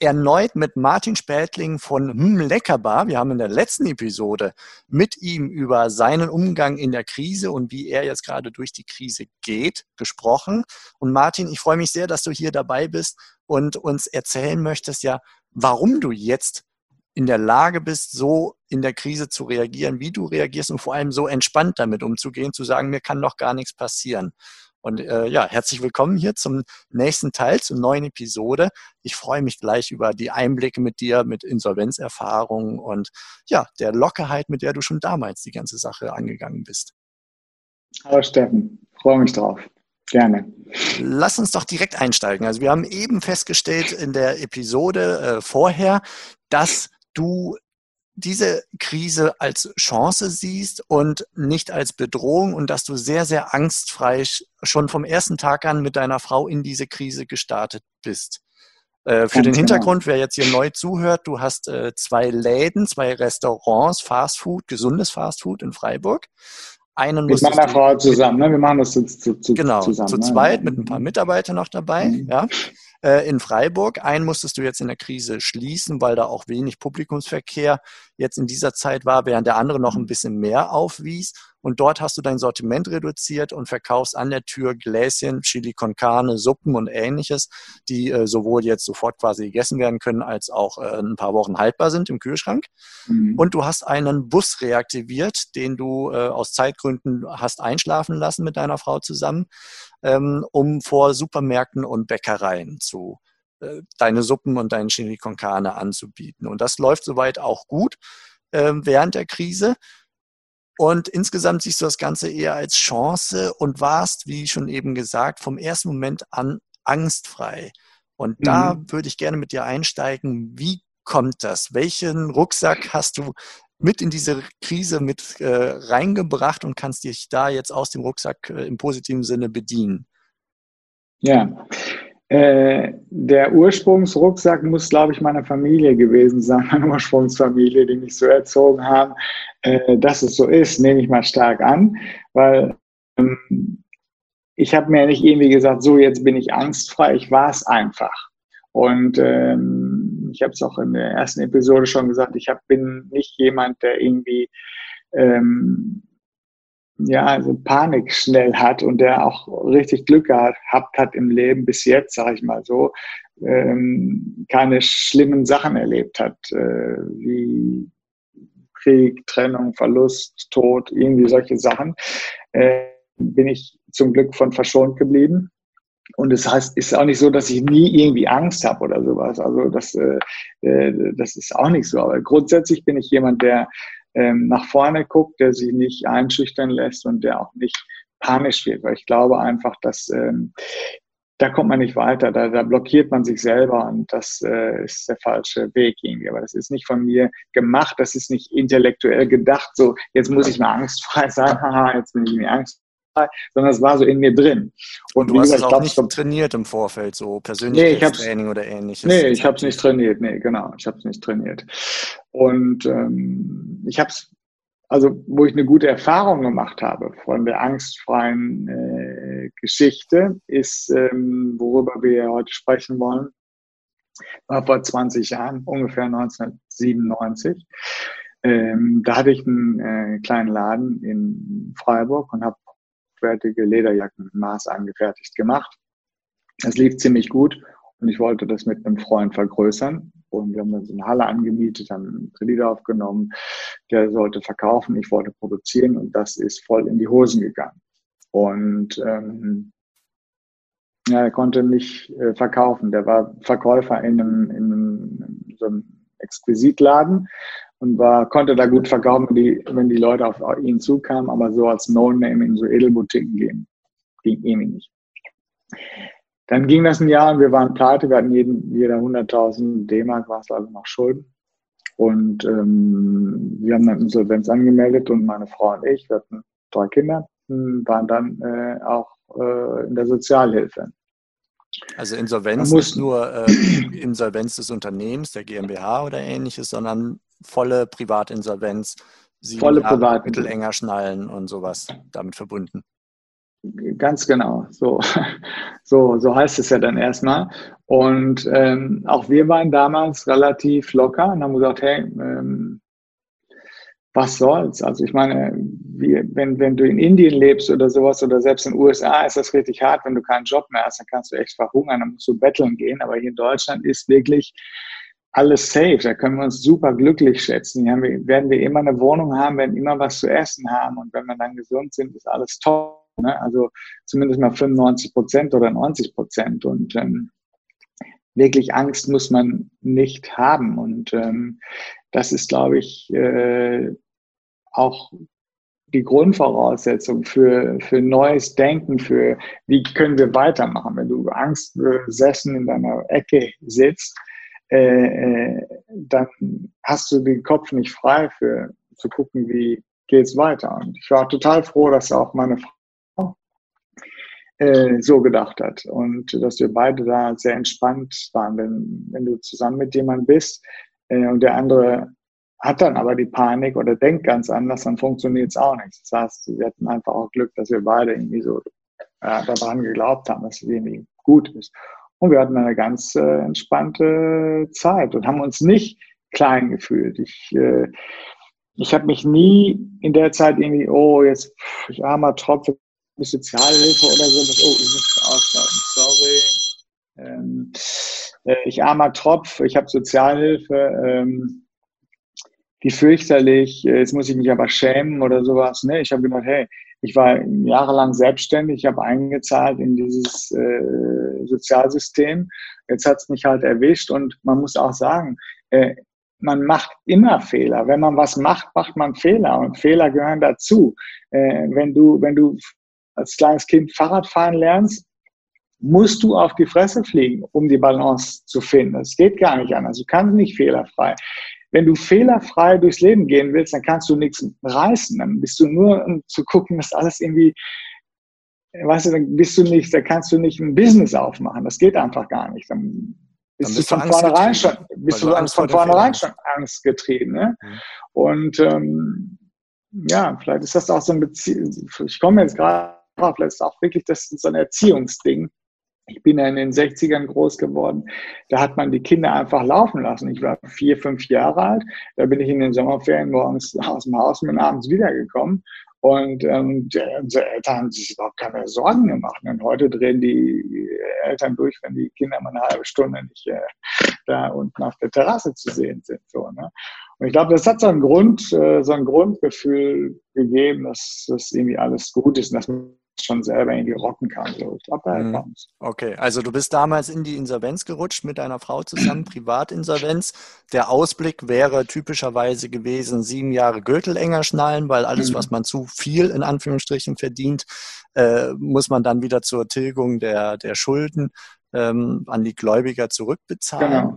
erneut mit Martin Spätling von hm, Leckerbar. Wir haben in der letzten Episode mit ihm über seinen Umgang in der Krise und wie er jetzt gerade durch die Krise geht, gesprochen. Und Martin, ich freue mich sehr, dass du hier dabei bist und uns erzählen möchtest, ja, warum du jetzt in der Lage bist, so in der Krise zu reagieren, wie du reagierst und vor allem so entspannt damit umzugehen, zu sagen, mir kann doch gar nichts passieren. Und äh, ja, herzlich willkommen hier zum nächsten Teil, zur neuen Episode. Ich freue mich gleich über die Einblicke mit dir, mit Insolvenzerfahrungen und ja, der Lockerheit, mit der du schon damals die ganze Sache angegangen bist. Hallo Steffen, freue mich drauf. Gerne. Lass uns doch direkt einsteigen. Also wir haben eben festgestellt in der Episode äh, vorher, dass du diese Krise als Chance siehst und nicht als Bedrohung und dass du sehr, sehr angstfrei schon vom ersten Tag an mit deiner Frau in diese Krise gestartet bist. Äh, für Ganz den genau. Hintergrund, wer jetzt hier neu zuhört, du hast äh, zwei Läden, zwei Restaurants, Fastfood, gesundes Fastfood in Freiburg. Einen mit meiner Frau zusammen, ne? wir machen das zu, zu, genau, zusammen. Zu ne? zweit mit ein paar Mitarbeitern noch dabei. Mhm. Ja. Äh, in Freiburg. Einen musstest du jetzt in der Krise schließen, weil da auch wenig Publikumsverkehr jetzt in dieser Zeit war, während der andere noch ein bisschen mehr aufwies. Und dort hast du dein Sortiment reduziert und verkaufst an der Tür Gläschen, Chili con Carne, Suppen und ähnliches, die äh, sowohl jetzt sofort quasi gegessen werden können, als auch äh, ein paar Wochen haltbar sind im Kühlschrank. Mhm. Und du hast einen Bus reaktiviert, den du äh, aus Zeitgründen hast einschlafen lassen mit deiner Frau zusammen, ähm, um vor Supermärkten und Bäckereien zu äh, deine Suppen und deinen Chili con Carne anzubieten. Und das läuft soweit auch gut äh, während der Krise. Und insgesamt siehst du das Ganze eher als Chance und warst, wie schon eben gesagt, vom ersten Moment an angstfrei. Und mhm. da würde ich gerne mit dir einsteigen. Wie kommt das? Welchen Rucksack hast du mit in diese Krise mit äh, reingebracht und kannst dich da jetzt aus dem Rucksack äh, im positiven Sinne bedienen? Ja, äh, der Ursprungsrucksack muss, glaube ich, meiner Familie gewesen sein, meine Ursprungsfamilie, die mich so erzogen haben. Äh, dass es so ist, nehme ich mal stark an, weil ähm, ich habe mir nicht irgendwie gesagt, so jetzt bin ich angstfrei, ich war es einfach. Und ähm, ich habe es auch in der ersten Episode schon gesagt, ich hab, bin nicht jemand, der irgendwie ähm, ja, also Panik schnell hat und der auch richtig Glück gehabt hat im Leben bis jetzt, sage ich mal so, ähm, keine schlimmen Sachen erlebt hat, äh, wie Krieg, Trennung, Verlust, Tod, irgendwie solche Sachen, äh, bin ich zum Glück von verschont geblieben. Und es das heißt, ist auch nicht so, dass ich nie irgendwie Angst habe oder sowas. Also das, äh, äh, das ist auch nicht so. Aber grundsätzlich bin ich jemand, der ähm, nach vorne guckt, der sich nicht einschüchtern lässt und der auch nicht panisch wird. Weil ich glaube einfach, dass ähm, da kommt man nicht weiter, da, da blockiert man sich selber und das äh, ist der falsche Weg irgendwie. Aber das ist nicht von mir gemacht, das ist nicht intellektuell gedacht, so jetzt muss ich mal angstfrei sein, haha, jetzt bin ich mir angstfrei sondern es war so in mir drin. Und du hast es auch glaub, nicht so, trainiert im Vorfeld, so Persönlichkeitstraining nee, oder ähnliches? Nee, ich habe es nicht trainiert, nee, genau, ich habe es nicht trainiert. Und ähm, ich habe es, also wo ich eine gute Erfahrung gemacht habe von der angstfreien äh, Geschichte, ist, ähm, worüber wir heute sprechen wollen, war vor 20 Jahren, ungefähr 1997. Ähm, da hatte ich einen äh, kleinen Laden in Freiburg und habe hochwertige Lederjacken Maß angefertigt gemacht. Es lief ziemlich gut und ich wollte das mit einem Freund vergrößern. Und wir haben dann so eine Halle angemietet, haben einen Kredit aufgenommen, der sollte verkaufen, ich wollte produzieren und das ist voll in die Hosen gegangen. Und ähm, ja, er konnte nicht äh, verkaufen. Der war Verkäufer in einem, in einem so einem Exquisitladen und war, konnte da gut verkaufen, wenn die, wenn die Leute auf ihn zukamen, aber so als No-Name in so Edelboutiquen gehen, ging irgendwie nicht. Dann ging das ein Jahr und wir waren pleite, wir hatten jeden, jeder 100.000 D-Mark, war es also noch Schulden. Und ähm, wir haben dann Insolvenz angemeldet und meine Frau und ich, wir hatten drei Kinder, waren dann äh, auch äh, in der Sozialhilfe. Also Insolvenz nicht nur äh, Insolvenz des Unternehmens, der GmbH oder ähnliches, sondern volle Privatinsolvenz, sieben volle Jahre Mittel enger schnallen und sowas damit verbunden. Ganz genau, so, so, so heißt es ja dann erstmal. Und ähm, auch wir waren damals relativ locker und haben gesagt, hey, ähm, was soll's? Also ich meine, wie, wenn, wenn du in Indien lebst oder sowas oder selbst in den USA ist das richtig hart, wenn du keinen Job mehr hast, dann kannst du echt verhungern, dann musst du betteln gehen. Aber hier in Deutschland ist wirklich alles safe. Da können wir uns super glücklich schätzen. Hier wir, werden wir immer eine Wohnung haben, werden immer was zu essen haben und wenn wir dann gesund sind, ist alles toll. Ne? Also zumindest mal 95 Prozent oder 90 Prozent und ähm, wirklich Angst muss man nicht haben und ähm, das ist, glaube ich, äh, auch die Grundvoraussetzung für, für neues Denken, für wie können wir weitermachen. Wenn du angstbesessen in deiner Ecke sitzt, äh, äh, dann hast du den Kopf nicht frei für zu gucken, wie geht's weiter. Und ich war total froh, dass auch meine Frau äh, so gedacht hat und dass wir beide da sehr entspannt waren. Wenn, wenn du zusammen mit jemandem bist äh, und der andere hat dann aber die Panik oder denkt ganz anders, dann funktioniert es auch nicht. Das heißt, wir hatten einfach auch Glück, dass wir beide irgendwie so äh, daran geglaubt haben, dass es irgendwie gut ist. Und wir hatten eine ganz äh, entspannte Zeit und haben uns nicht klein gefühlt. Ich, äh, ich habe mich nie in der Zeit irgendwie, oh, jetzt, ich armer Tropf, Sozialhilfe oder so. Oh, ich muss aussteigen, sorry. Ähm, äh, ich armer Tropf, ich habe Sozialhilfe. Ähm, wie fürchterlich, äh, jetzt muss ich mich aber schämen oder sowas. Ne? Ich habe gedacht, hey, ich war jahrelang selbstständig, ich habe eingezahlt in dieses äh, Sozialsystem. Jetzt hat es mich halt erwischt und man muss auch sagen, äh, man macht immer Fehler. Wenn man was macht, macht man Fehler und Fehler gehören dazu. Äh, wenn du, wenn du als kleines Kind Fahrrad fahren lernst, musst du auf die Fresse fliegen, um die Balance zu finden. Das geht gar nicht anders. Du kannst nicht fehlerfrei. Wenn du fehlerfrei durchs Leben gehen willst, dann kannst du nichts reißen. Dann bist du nur, um zu gucken, dass alles irgendwie, weißt du, dann bist du nicht, da kannst du nicht ein Business aufmachen. Das geht einfach gar nicht. Dann bist, dann bist du von vornherein schon, bist du von vornherein schon Angst getrieben. Ne? Mhm. Und ähm, ja, vielleicht ist das auch so ein Beziehung. Ich komme jetzt gerade drauf, vielleicht ist auch wirklich das so ein Erziehungsding ich bin ja in den 60ern groß geworden. Da hat man die Kinder einfach laufen lassen. Ich war vier, fünf Jahre alt. Da bin ich in den Sommerferien morgens aus dem Haus und abends wiedergekommen. Und ähm, unsere Eltern haben sich überhaupt keine Sorgen gemacht. Und heute drehen die Eltern durch, wenn die Kinder mal eine halbe Stunde nicht äh, da unten auf der Terrasse zu sehen sind. So, ne? Und ich glaube, das hat so ein Grund, äh, so ein Grundgefühl gegeben, dass das irgendwie alles gut ist und dass man schon selber irgendwie rocken kann. So. Ich glaube, daher mhm. Okay, also du bist damals in die Insolvenz gerutscht mit deiner Frau zusammen, Privatinsolvenz. Der Ausblick wäre typischerweise gewesen, sieben Jahre Gürtel enger schnallen, weil alles, mhm. was man zu viel in Anführungsstrichen verdient, äh, muss man dann wieder zur Tilgung der, der Schulden ähm, an die Gläubiger zurückbezahlen. Genau.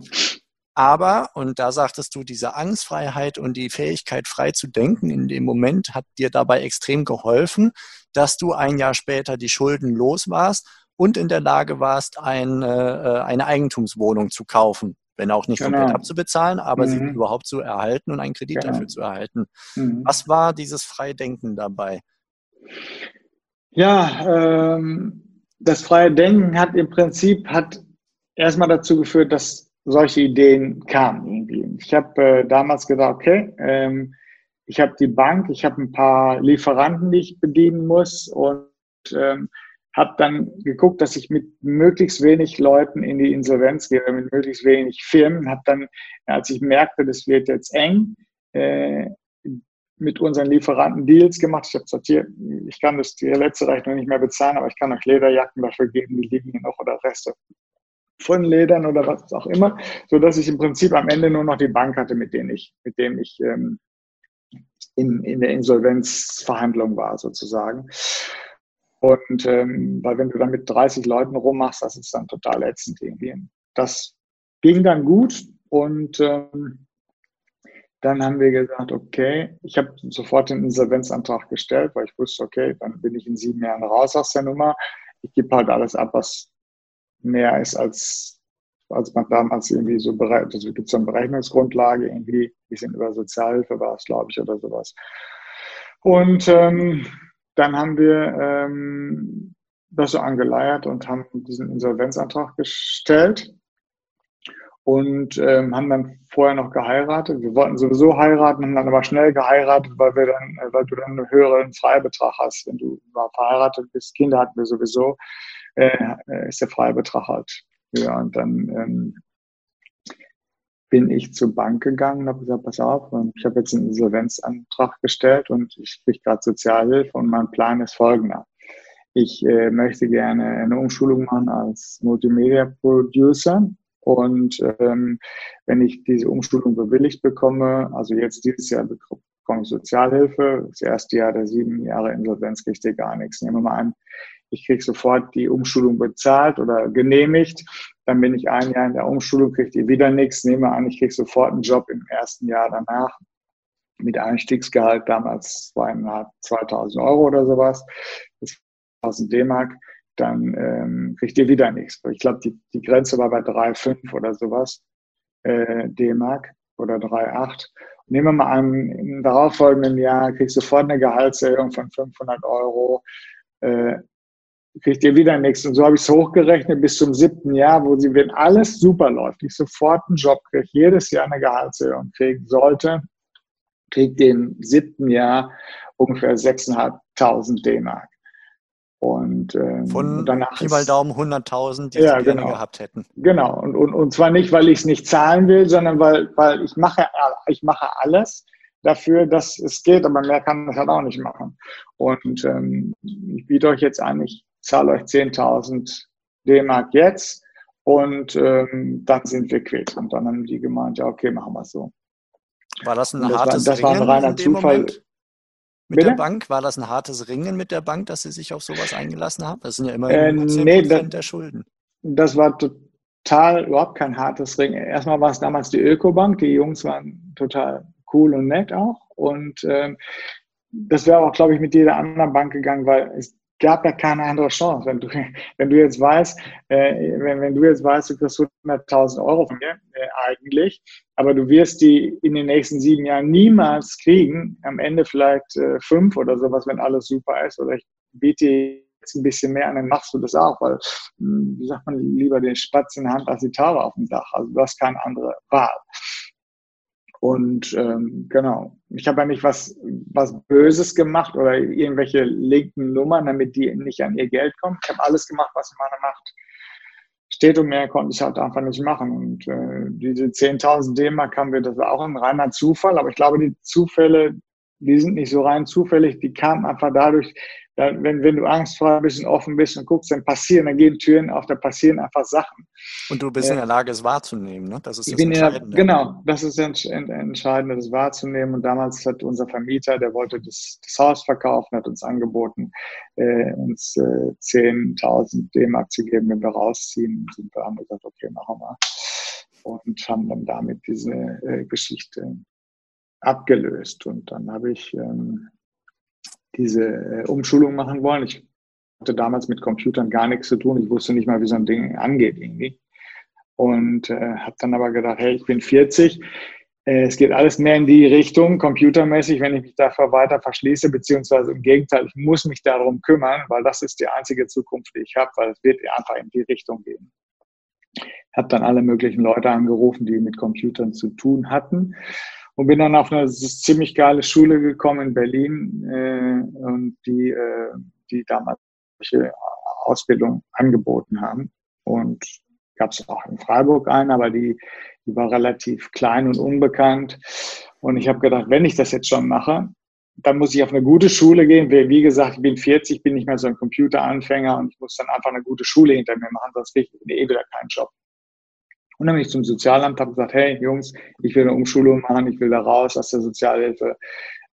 Aber, und da sagtest du, diese Angstfreiheit und die Fähigkeit, frei zu denken in dem Moment hat dir dabei extrem geholfen, dass du ein Jahr später die Schulden los warst und in der Lage warst, eine, äh, eine Eigentumswohnung zu kaufen. Wenn auch nicht genau. komplett abzubezahlen, aber mhm. sie überhaupt zu erhalten und einen Kredit genau. dafür zu erhalten. Mhm. Was war dieses Freidenken dabei? Ja, ähm, das freie Denken hat im Prinzip hat erstmal dazu geführt, dass solche Ideen kamen irgendwie. Ich habe äh, damals gedacht, okay, ähm, ich habe die Bank, ich habe ein paar Lieferanten, die ich bedienen muss und ähm, habe dann geguckt, dass ich mit möglichst wenig Leuten in die Insolvenz gehe, mit möglichst wenig Firmen. Habe dann, als ich merkte, das wird jetzt eng, äh, mit unseren Lieferanten Deals gemacht. Ich habe gesagt, hier, ich kann das die letzte Rechnung nicht mehr bezahlen, aber ich kann euch Lederjacken dafür geben, die liegen hier noch oder Reste von Ledern oder was auch immer, so dass ich im Prinzip am Ende nur noch die Bank hatte, mit denen ich, mit dem ich ähm, in, in der Insolvenzverhandlung war sozusagen. Und ähm, weil wenn du dann mit 30 Leuten rummachst, das ist dann total ätzend irgendwie. Das ging dann gut und ähm, dann haben wir gesagt, okay, ich habe sofort den Insolvenzantrag gestellt, weil ich wusste, okay, dann bin ich in sieben Jahren raus aus der Nummer. Ich gebe halt alles ab, was mehr ist als, als man damals irgendwie so bereit, also gibt es eine Berechnungsgrundlage irgendwie, ein bisschen über Sozialhilfe war es, glaube ich, oder sowas. Und ähm, dann haben wir ähm, das so angeleiert und haben diesen Insolvenzantrag gestellt und ähm, haben dann vorher noch geheiratet. Wir wollten sowieso heiraten, haben dann aber schnell geheiratet, weil wir dann, äh, weil du dann einen höheren Freibetrag hast, wenn du mal verheiratet bist. Kinder hatten wir sowieso, äh, äh, ist der Freibetrag halt höher. Und dann ähm, bin ich zur Bank gegangen und habe gesagt, pass auf, ich habe jetzt einen Insolvenzantrag gestellt und ich kriege gerade Sozialhilfe und mein Plan ist folgender. Ich äh, möchte gerne eine Umschulung machen als Multimedia Producer und ähm, wenn ich diese Umschulung bewilligt bekomme, also jetzt dieses Jahr bekomme ich Sozialhilfe, das erste Jahr der sieben Jahre Insolvenz kriegt ihr gar nichts. Nehmen wir mal an, ich kriege sofort die Umschulung bezahlt oder genehmigt, dann bin ich ein Jahr in der Umschulung, kriegt ihr wieder nichts. Nehmen wir an, ich kriege sofort einen Job im ersten Jahr danach mit Einstiegsgehalt damals 2000 Euro oder sowas, das 1000 D-Mark dann ähm, kriegt ihr wieder nichts. Ich glaube, die, die Grenze war bei 3,5 oder sowas äh, D-Mark oder 3,8. Nehmen wir mal an, im darauffolgenden Jahr kriegst du sofort eine Gehaltserhöhung von 500 Euro, äh, kriegt ihr wieder nichts. Und so habe ich es hochgerechnet bis zum siebten Jahr, wo sie, wenn alles super läuft, ich sofort einen Job kriege, jedes Jahr eine Gehaltserhöhung kriegen sollte, kriegt ihr im siebten Jahr ungefähr 6.500 D-Mark. Und, ähm, Von danach Pi mal Daumen 100.000, die ja, sie gerne genau. gehabt hätten. Genau. Und, und, und zwar nicht, weil ich es nicht zahlen will, sondern weil, weil ich, mache, ich mache alles dafür, dass es geht, aber mehr kann ich halt auch nicht machen. Und ähm, ich biete euch jetzt an, ich zahle euch 10.000 D-Mark jetzt und ähm, dann sind wir quitt. Und dann haben die gemeint, ja, okay, machen wir es so. War das ein hartes war, das war ein reiner Zufall. Moment? mit Bitte? der Bank? War das ein hartes Ringen mit der Bank, dass Sie sich auf sowas eingelassen haben? Das sind ja immer äh, nee, das, der Schulden. Das war total überhaupt kein hartes Ringen. Erstmal war es damals die Ökobank. Die Jungs waren total cool und nett auch. Und ähm, das wäre auch, glaube ich, mit jeder anderen Bank gegangen, weil es gab ja keine andere Chance. Wenn du, wenn du jetzt weißt, äh, wenn, wenn du jetzt weißt, du kriegst 100.000 Euro von mir, äh, eigentlich, aber du wirst die in den nächsten sieben Jahren niemals kriegen, am Ende vielleicht äh, fünf oder sowas, wenn alles super ist, oder ich biete jetzt ein bisschen mehr an, dann machst du das auch, weil, hm, wie sagt man, lieber den Spatz in der Hand als die Taube auf dem Dach. Also du hast keine andere Wahl. Und ähm, genau, ich habe ja nicht was, was Böses gemacht oder irgendwelche linken Nummern, damit die nicht an ihr Geld kommen. Ich habe alles gemacht, was in meiner Macht steht und mehr konnte ich halt einfach nicht machen. Und äh, diese 10.000 D-Mark haben wir, das war auch ein reiner Zufall, aber ich glaube, die Zufälle, die sind nicht so rein zufällig, die kamen einfach dadurch, wenn, wenn du angstfrei bist und offen bist und guckst, dann passieren, dann gehen Türen auf, da passieren einfach Sachen. Und du bist äh, in der Lage, es wahrzunehmen, ne? Das ist das Entscheidende. Der, genau, das ist das Entscheidende, das wahrzunehmen. Und damals hat unser Vermieter, der wollte das, das Haus verkaufen, hat uns angeboten, äh, uns äh, 10.000 D-Mark zu geben, wenn wir rausziehen. Und wir haben gesagt, okay, machen wir. Und haben dann damit diese äh, Geschichte abgelöst. Und dann habe ich ähm, diese äh, Umschulung machen wollen. Ich hatte damals mit Computern gar nichts zu tun. Ich wusste nicht mal, wie so ein Ding angeht irgendwie. Und äh, habe dann aber gedacht, hey, ich bin 40. Äh, es geht alles mehr in die Richtung, computermäßig, wenn ich mich davor weiter verschließe, beziehungsweise im Gegenteil, ich muss mich darum kümmern, weil das ist die einzige Zukunft, die ich habe, weil es wird einfach in die Richtung gehen. Ich habe dann alle möglichen Leute angerufen, die mit Computern zu tun hatten und bin dann auf eine ziemlich geile Schule gekommen in Berlin äh, und die, äh, die damals Ausbildung angeboten haben. Und gab es auch in Freiburg eine, aber die, die war relativ klein und unbekannt. Und ich habe gedacht, wenn ich das jetzt schon mache, dann muss ich auf eine gute Schule gehen. Wie gesagt, ich bin 40, bin nicht mehr so ein Computeranfänger und ich muss dann einfach eine gute Schule hinter mir machen, sonst kriege ich eh wieder keinen Job. Und dann bin ich zum Sozialamt, habe gesagt, hey Jungs, ich will eine Umschulung machen, ich will da raus aus der Sozialhilfe,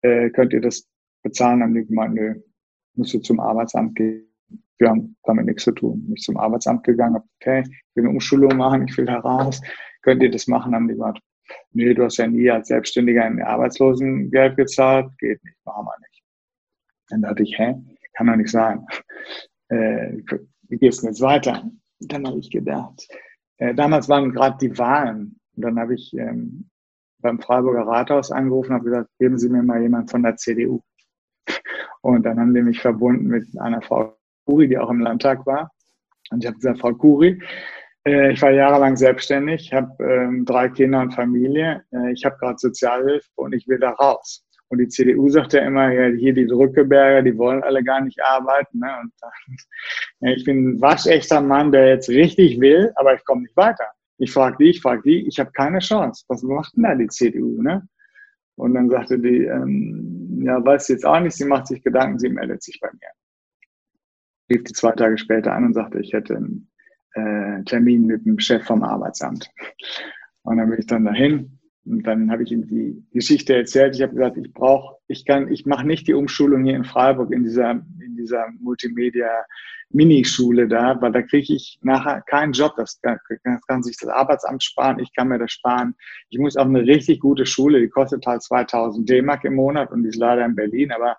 äh, könnt ihr das bezahlen? Dann haben die gemeint, nö, musst du zum Arbeitsamt gehen. Wir haben damit nichts zu tun. Bin ich zum Arbeitsamt gegangen, habe okay, ich will eine Umschulung machen, ich will da raus, könnt ihr das machen? Dann haben die gesagt, nee, du hast ja nie als Selbstständiger ein Arbeitslosengeld gezahlt, geht nicht, machen wir nicht. Dann dachte ich, hä, kann doch nicht sein. Äh, wie geht's denn jetzt weiter? Dann habe ich gedacht, äh, damals waren gerade die Wahlen. Und dann habe ich ähm, beim Freiburger Rathaus angerufen und gesagt, geben Sie mir mal jemand von der CDU. Und dann haben die mich verbunden mit einer Frau Kuri, die auch im Landtag war. Und ich habe gesagt, Frau Kuri, äh, ich war jahrelang selbstständig, habe ähm, drei Kinder und Familie. Äh, ich habe gerade Sozialhilfe und ich will da raus. Und die CDU sagt ja immer, ja, hier die Drückeberger, die wollen alle gar nicht arbeiten. Ne? Und dann, ja, ich bin ein waschechter Mann, der jetzt richtig will, aber ich komme nicht weiter. Ich frage die, ich frage die, ich habe keine Chance. Was macht denn da die CDU? Ne? Und dann sagte die, ähm, ja, weiß sie jetzt auch nicht, sie macht sich Gedanken, sie meldet sich bei mir. Rief die zwei Tage später an und sagte, ich hätte einen äh, Termin mit dem Chef vom Arbeitsamt. Und dann bin ich dann dahin und dann habe ich ihm die Geschichte erzählt. Ich habe gesagt, ich brauche, ich kann, ich mache nicht die Umschulung hier in Freiburg in dieser, in dieser Multimedia Minischule da, weil da kriege ich nachher keinen Job. Das kann, das kann sich das Arbeitsamt sparen. Ich kann mir das sparen. Ich muss auf eine richtig gute Schule, die kostet halt 2000 D-Mark im Monat und die ist leider in Berlin, aber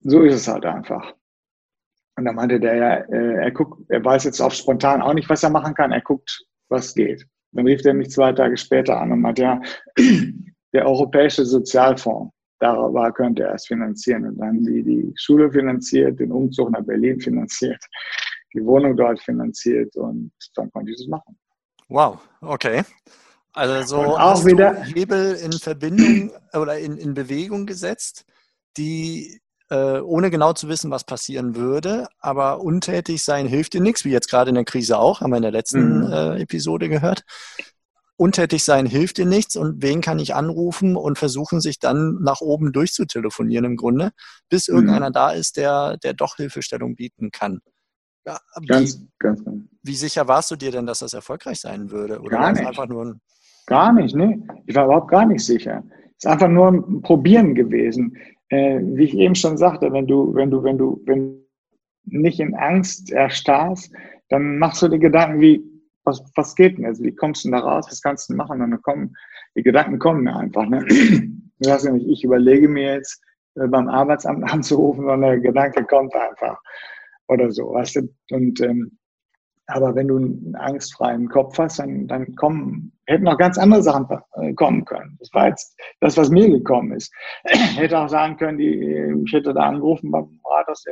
so ist es halt einfach. Und dann meinte der ja, äh, er guckt, er weiß jetzt auf spontan auch nicht, was er machen kann. Er guckt, was geht. Dann rief er mich zwei Tage später an und meinte, ja, der Europäische Sozialfonds, darüber könnte er es finanzieren. Und dann die die Schule finanziert, den Umzug nach Berlin finanziert, die Wohnung dort finanziert und dann konnte ich das machen. Wow, okay. Also so auch wieder Hebel in Verbindung oder in, in Bewegung gesetzt, die äh, ohne genau zu wissen, was passieren würde. Aber untätig sein hilft dir nichts, wie jetzt gerade in der Krise auch, haben wir in der letzten mhm. äh, Episode gehört. Untätig sein hilft dir nichts und wen kann ich anrufen und versuchen, sich dann nach oben durchzutelefonieren im Grunde, bis mhm. irgendeiner da ist, der, der doch Hilfestellung bieten kann. Ja, ganz, wie, ganz genau. Wie sicher warst du dir denn, dass das erfolgreich sein würde? Oder gar nicht. Einfach nur ein gar nicht, ne? Ich war überhaupt gar nicht sicher. Es ist einfach nur ein Probieren gewesen äh, wie ich eben schon sagte, wenn du, wenn du, wenn du, wenn nicht in Angst erstarrst, dann machst du dir Gedanken wie, was, was geht denn jetzt? Wie kommst du da raus? Was kannst du machen? Und dann kommen, die Gedanken kommen mir einfach. Ne? Du hast ja nicht, ich überlege mir jetzt, äh, beim Arbeitsamt anzurufen, sondern der Gedanke kommt einfach. Oder so, weißt du? Und ähm, aber wenn du einen angstfreien Kopf hast, dann, dann kommen, hätten noch ganz andere Sachen äh, kommen können. Das war jetzt das, was mir gekommen ist. Ich hätte auch sagen können, die, ich hätte da angerufen beim Rathaus,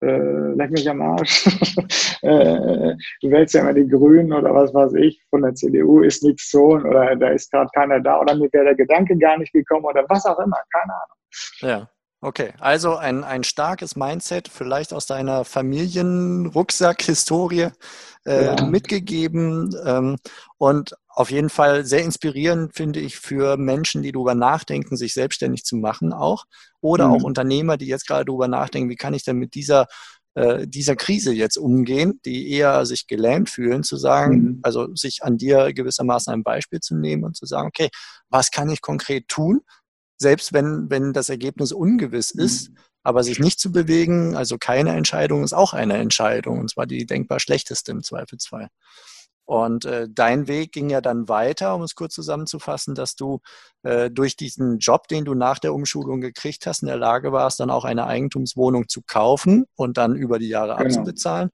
äh, leck mich am Arsch. äh, du wählst ja immer die Grünen oder was weiß ich, von der CDU ist nichts so oder da ist gerade keiner da oder mir wäre der Gedanke gar nicht gekommen oder was auch immer, keine Ahnung. Ja. Okay, also ein, ein starkes Mindset, vielleicht aus deiner Familienrucksack-Historie äh, ja. mitgegeben ähm, und auf jeden Fall sehr inspirierend, finde ich, für Menschen, die darüber nachdenken, sich selbstständig zu machen auch oder mhm. auch Unternehmer, die jetzt gerade darüber nachdenken, wie kann ich denn mit dieser äh, dieser Krise jetzt umgehen, die eher sich gelähmt fühlen, zu sagen, mhm. also sich an dir gewissermaßen ein Beispiel zu nehmen und zu sagen, okay, was kann ich konkret tun, selbst wenn, wenn das Ergebnis ungewiss mhm. ist, aber sich nicht zu bewegen, also keine Entscheidung, ist auch eine Entscheidung, und zwar die denkbar schlechteste im Zweifelsfall. Und äh, dein Weg ging ja dann weiter, um es kurz zusammenzufassen, dass du äh, durch diesen Job, den du nach der Umschulung gekriegt hast, in der Lage warst, dann auch eine Eigentumswohnung zu kaufen und dann über die Jahre genau. abzubezahlen.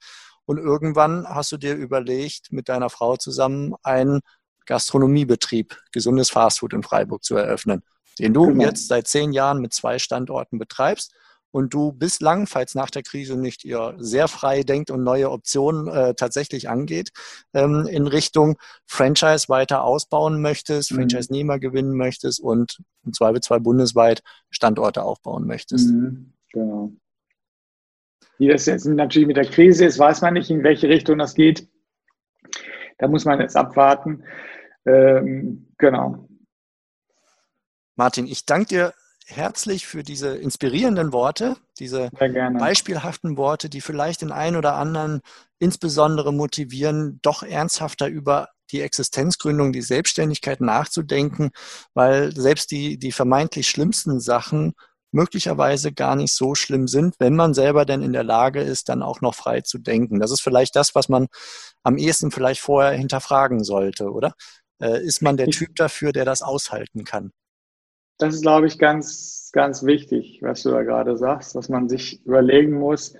Und irgendwann hast du dir überlegt, mit deiner Frau zusammen einen Gastronomiebetrieb, gesundes Fastfood in Freiburg zu eröffnen den du genau. jetzt seit zehn Jahren mit zwei Standorten betreibst und du bislang, falls nach der Krise nicht ihr sehr frei denkt und neue Optionen äh, tatsächlich angeht, ähm, in Richtung Franchise weiter ausbauen möchtest, mhm. Franchise-Nehmer gewinnen möchtest und im Zweifelsfall bundesweit Standorte aufbauen möchtest. Mhm. Genau. Wie das jetzt natürlich mit der Krise ist, weiß man nicht, in welche Richtung das geht. Da muss man jetzt abwarten. Ähm, genau. Martin, ich danke dir herzlich für diese inspirierenden Worte, diese beispielhaften Worte, die vielleicht den einen oder anderen insbesondere motivieren, doch ernsthafter über die Existenzgründung, die Selbstständigkeit nachzudenken, weil selbst die, die vermeintlich schlimmsten Sachen möglicherweise gar nicht so schlimm sind, wenn man selber denn in der Lage ist, dann auch noch frei zu denken. Das ist vielleicht das, was man am ehesten vielleicht vorher hinterfragen sollte, oder? Äh, ist man der Typ dafür, der das aushalten kann? Das ist, glaube ich, ganz, ganz wichtig, was du da gerade sagst, dass man sich überlegen muss,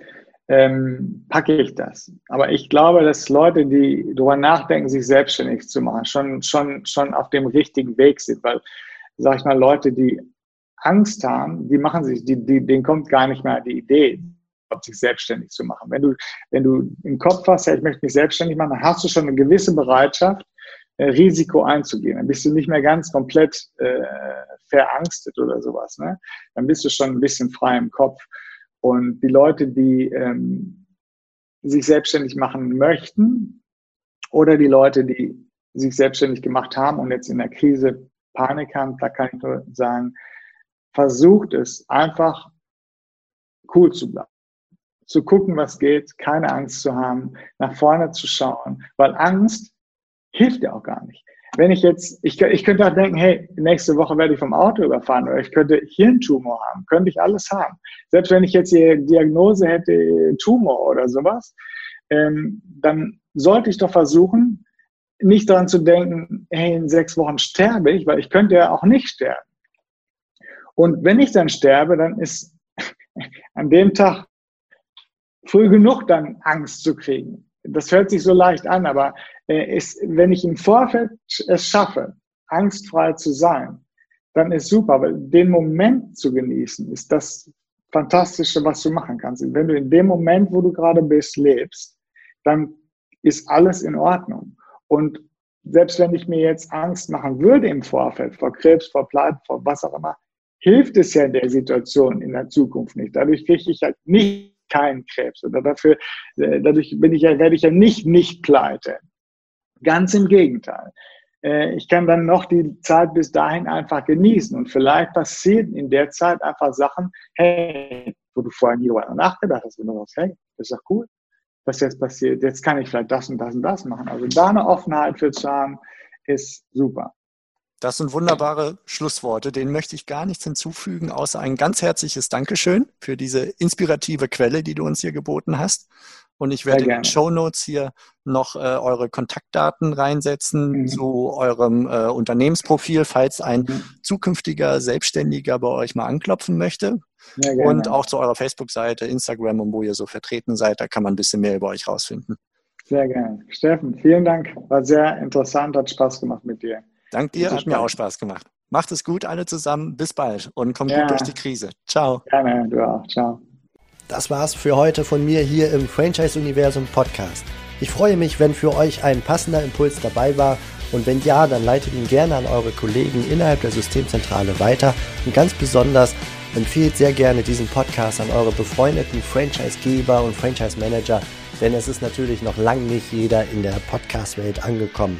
ähm, packe ich das. Aber ich glaube, dass Leute, die darüber nachdenken, sich selbstständig zu machen, schon, schon, schon auf dem richtigen Weg sind. Weil, sag ich mal, Leute, die Angst haben, die machen sich, die, die, denen kommt gar nicht mehr die Idee, sich selbstständig zu machen. Wenn du, wenn du im Kopf hast, ja, ich möchte mich selbstständig machen, dann hast du schon eine gewisse Bereitschaft, Risiko einzugehen. Dann bist du nicht mehr ganz komplett äh, verangstet oder sowas. Ne? Dann bist du schon ein bisschen frei im Kopf. Und die Leute, die ähm, sich selbstständig machen möchten oder die Leute, die sich selbstständig gemacht haben und jetzt in der Krise Panik haben, da kann ich nur sagen, versucht es einfach cool zu bleiben. Zu gucken, was geht, keine Angst zu haben, nach vorne zu schauen, weil Angst hilft ja auch gar nicht wenn ich jetzt, ich, ich könnte auch denken, hey, nächste Woche werde ich vom Auto überfahren oder ich könnte Hirntumor haben, könnte ich alles haben. Selbst wenn ich jetzt die Diagnose hätte, Tumor oder sowas, ähm, dann sollte ich doch versuchen, nicht daran zu denken, hey, in sechs Wochen sterbe ich, weil ich könnte ja auch nicht sterben. Und wenn ich dann sterbe, dann ist an dem Tag früh genug dann Angst zu kriegen. Das hört sich so leicht an, aber äh, ist, wenn ich im Vorfeld es schaffe, angstfrei zu sein, dann ist super, weil den Moment zu genießen, ist das Fantastische, was du machen kannst. Wenn du in dem Moment, wo du gerade bist, lebst, dann ist alles in Ordnung. Und selbst wenn ich mir jetzt Angst machen würde im Vorfeld, vor Krebs, vor Pleite, vor was auch immer, hilft es ja in der Situation in der Zukunft nicht. Dadurch kriege ich halt nicht keinen Krebs oder dafür, äh, dadurch bin ich ja, werde ich ja nicht nicht pleite. Ganz im Gegenteil. Äh, ich kann dann noch die Zeit bis dahin einfach genießen und vielleicht passieren in der Zeit einfach Sachen, hey, wo du vorher nie darüber nachgedacht hast, wenn du sagst, hey, das ist doch cool, was jetzt passiert. Jetzt kann ich vielleicht das und das und das machen. Also da eine Offenheit für zu haben, ist super. Das sind wunderbare Schlussworte. Denen möchte ich gar nichts hinzufügen, außer ein ganz herzliches Dankeschön für diese inspirative Quelle, die du uns hier geboten hast. Und ich werde in den Show Notes hier noch äh, eure Kontaktdaten reinsetzen mhm. zu eurem äh, Unternehmensprofil, falls ein mhm. zukünftiger Selbstständiger bei euch mal anklopfen möchte. Und auch zu eurer Facebook-Seite, Instagram und wo ihr so vertreten seid. Da kann man ein bisschen mehr über euch rausfinden. Sehr gerne. Steffen, vielen Dank. War sehr interessant, hat Spaß gemacht mit dir. Dank dir, hat mir auch Spaß gemacht. Macht es gut, alle zusammen. Bis bald und kommt ja. gut durch die Krise. Ciao. Gerne, du auch. Ciao. Das war's für heute von mir hier im Franchise-Universum Podcast. Ich freue mich, wenn für euch ein passender Impuls dabei war und wenn ja, dann leitet ihn gerne an eure Kollegen innerhalb der Systemzentrale weiter und ganz besonders empfehlt sehr gerne diesen Podcast an eure befreundeten Franchise-Geber und Franchise-Manager, denn es ist natürlich noch lang nicht jeder in der Podcast-Welt angekommen.